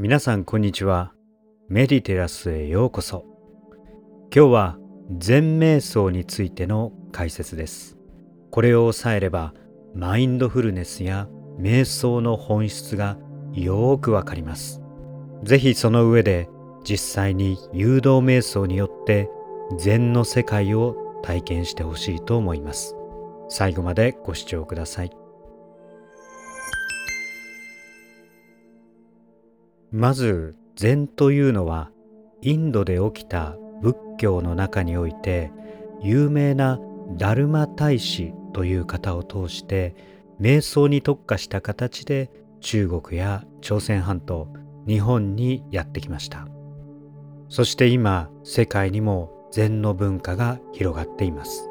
皆さんこんにちは。メディテラスへようこそ。今日は全瞑想についての解説です。これを押さえればマインドフルネスや瞑想の本質がよーくわかります。ぜひその上で実際に誘導瞑想によって禅の世界を体験してほしいと思います。最後までご視聴ください。まず禅というのはインドで起きた仏教の中において有名なダルマ大師という方を通して瞑想に特化した形で中国や朝鮮半島日本にやってきました。そして今世界にも禅の文化が広がっています。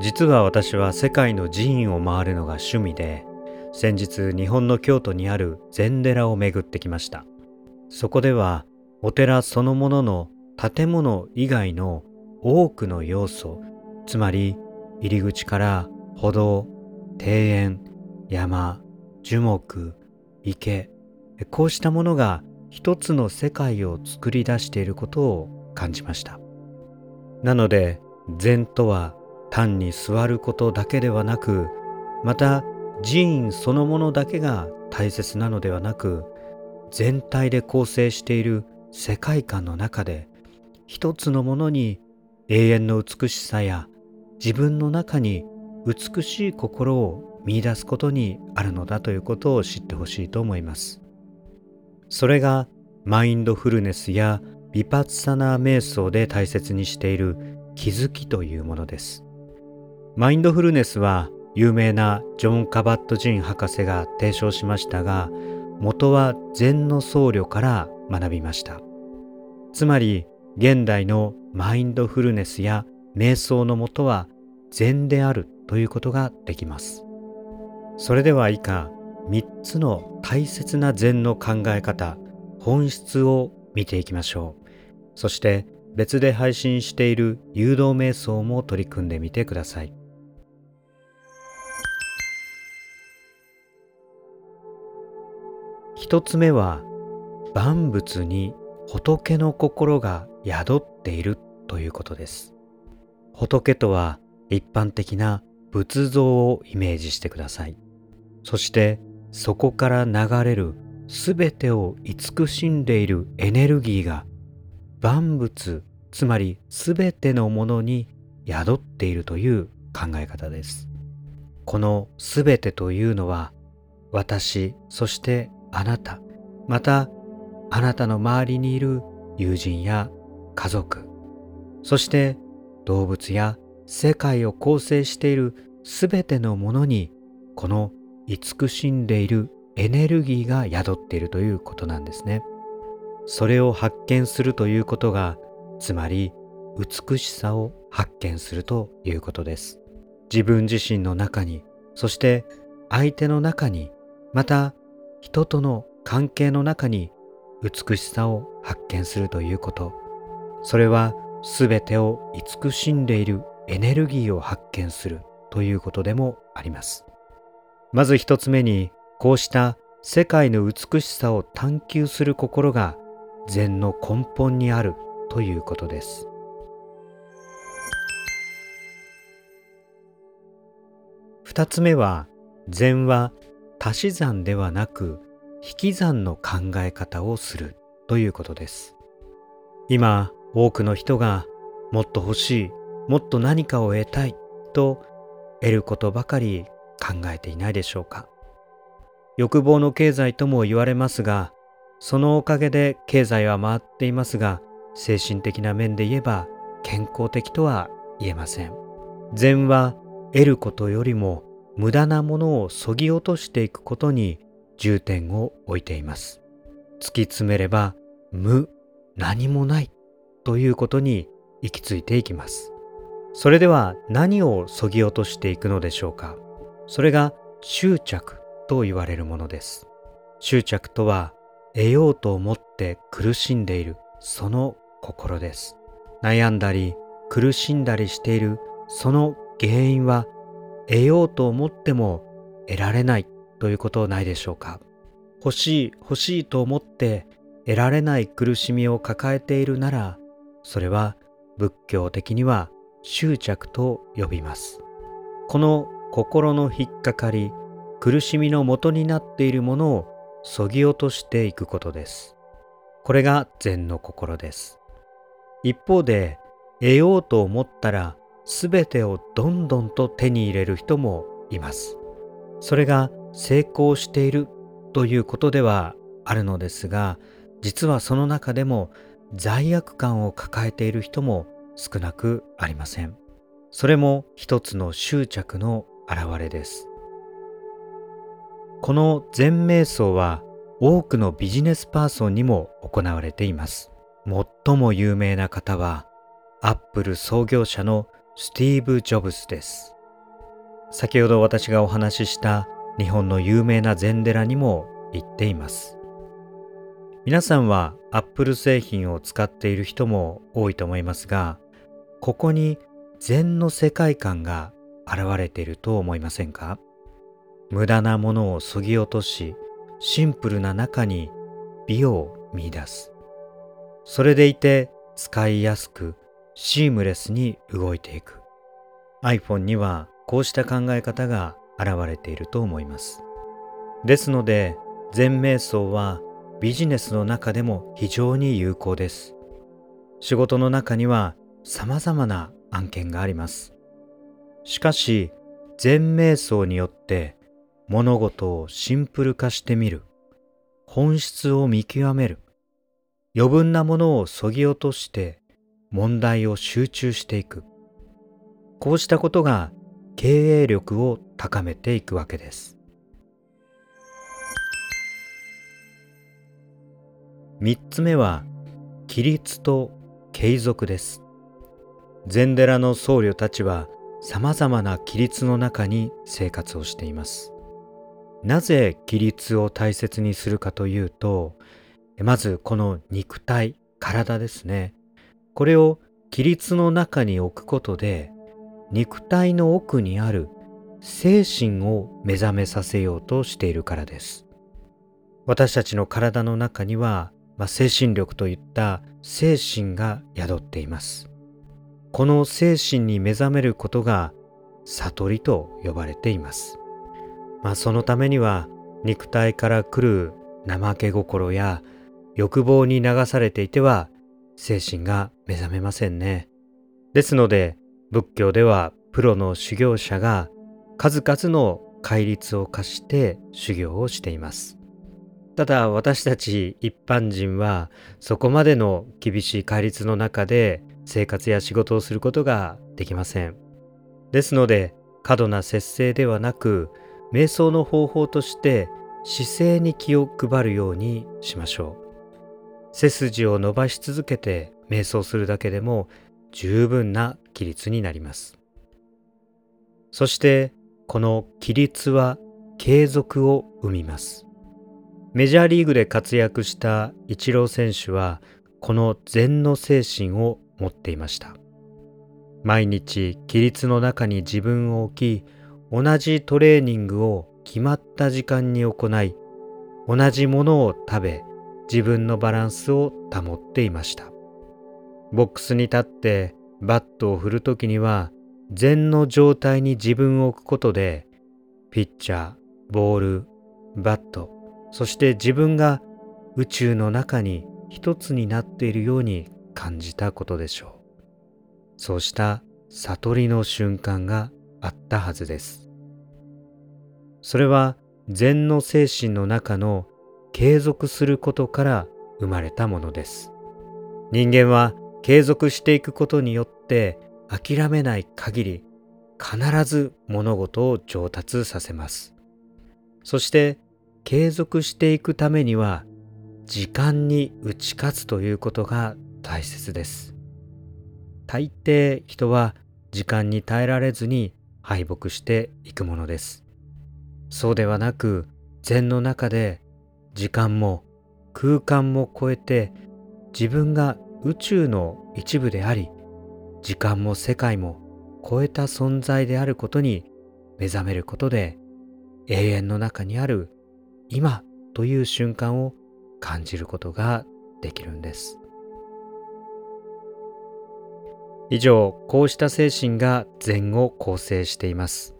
実は私は世界の寺院を回るのが趣味で先日日本の京都にある禅寺を巡ってきました。そこではお寺そのものの建物以外の多くの要素つまり入り口から歩道庭園山樹木池こうしたものが一つの世界を作り出していることを感じました。なので禅とは単に座ることだけではなくまた寺院そのものだけが大切なのではなく全体で構成している世界観の中で一つのものに永遠の美しさや自分の中に美しい心を見出すことにあるのだということを知ってほしいと思います。それがマインドフルネスやビパッサナー瞑想で大切にしている気づきというものです。マインドフルネスは有名なジョン・カバット・ジン博士が提唱しましたが元は禅の僧侶から学びました。つまり現代のマインドフルネスや瞑想のもとは禅であるということができます。それでは以下3つの大切な禅の考え方本質を見ていきましょう。そして別で配信している誘導瞑想も取り組んでみてください。一つ目は万物に仏の心が宿っているということです。仏とは一般的な仏像をイメージしてください。そしてそこから流れるすべてを慈しんでいるエネルギーが万物つまりすべてのものに宿っているという考え方です。このすべてというのは私そしてあなたまたあなたの周りにいる友人や家族そして動物や世界を構成しているすべてのものにこの慈しんでいるエネルギーが宿っているということなんですね。それを発見するということがつまり美しさを発見するということです。自分自身の中にそして相手の中にまた人との関係の中に美しさを発見するということ。それは全てを慈しんでいるエネルギーを発見するということでもあります。まず一つ目にこうした世界の美しさを探求する心が禅の根本にあるということです。二つ目は禅は足し算ではなく引き算の考え方をするということです。今多くの人がもっと欲しいもっと何かを得たいと得ることばかり考えていないでしょうか。欲望の経済とも言われますがそのおかげで経済は回っていますが精神的な面で言えば健康的とは言えません。禅は得ることよりも無駄なものをそぎ落としていくことに重点を置いています。突き詰めれば無、何もないということに行き着いていきます。それでは何をそぎ落としていくのでしょうかそれが執着と言われるものです。執着とは得ようと思って苦しんでいるその心です。悩んだり苦しんだりしているその原因は得ようと思っても得られないということないでしょうか？欲しい欲しいと思って得られない苦しみを抱えているならそれは仏教的には執着と呼びます。この心の引っかかり苦しみの元になっているものをそぎ落としていくことです。これが禅の心です。一方で得ようと思ったら全てをどんどんと手に入れる人もいます。それが成功しているということではあるのですが実はその中でも罪悪感を抱えている人も少なくありません。それも一つの執着の表れです。この全瞑想は多くのビジネスパーソンにも行われています。最も有名な方はアップル創業者のスティーブ・ジョブズです。先ほど私がお話しした日本の有名な禅寺にも行っています。皆さんはアップル製品を使っている人も多いと思いますがここに禅の世界観が現れていると思いませんか？無駄なものをそぎ落としシンプルな中に美を見出す。それでいて使いやすくシームレスに動いていく。iPhone にはこうした考え方が現れていると思います。ですので全瞑想はビジネスの中でも非常に有効です。仕事の中には様々な案件があります。しかし全瞑想によって物事をシンプル化してみる。本質を見極める。余分なものをそぎ落として問題を集中していく。こうしたことが経営力を高めていくわけです。三つ目は規律と継続です。禅寺の僧侶たちは様々な規律の中に生活をしています。なぜ規律を大切にするかというとまずこの肉体体ですね。これを規律の中に置くことで肉体の奥にある精神を目覚めさせようとしているからです。私たちの体の中には、まあ、精神力といった精神が宿っています。この精神に目覚めることが悟りと呼ばれています。まあ、そのためには肉体から来る怠け心や欲望に流されていては精神が目覚めませんね。ですので仏教ではプロの修行者が数々の戒律を課して修行をしています。ただ私たち一般人はそこまでの厳しい戒律の中で生活や仕事をすることができません。ですので過度な節制ではなく瞑想の方法として姿勢に気を配るようにしましょう背筋を伸ばし続けて瞑想するだけでも十分な規律になります。そしてこの規律は継続を生みます。メジャーリーグで活躍したイチロー選手はこの禅の精神を持っていました。毎日規律の中に自分を置き同じトレーニングを決まった時間に行い同じものを食べ自分のバランスを保っていましたボックスに立ってバットを振るときには禅の状態に自分を置くことでピッチャーボールバットそして自分が宇宙の中に一つになっているように感じたことでしょうそうした悟りの瞬間があったはずです。それは禅の精神の中の継続することから生まれたものです。人間は継続していくことによって諦めない限り必ず物事を上達させます。そして継続していくためには時間に打ち勝つということが大切です。大抵人は時間に耐えられずに敗北していくものです。そうではなく禅の中で時間も空間も超えて自分が宇宙の一部であり時間も世界も超えた存在であることに目覚めることで永遠の中にある今という瞬間を感じることができるんです。以上こうした精神が禅を構成しています。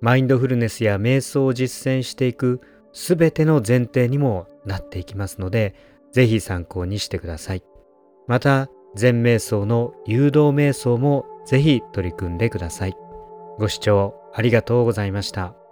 マインドフルネスや瞑想を実践していくすべての前提にもなっていきますのでぜひ参考にしてください。また全瞑想の誘導瞑想もぜひ取り組んでください。ご視聴ありがとうございました。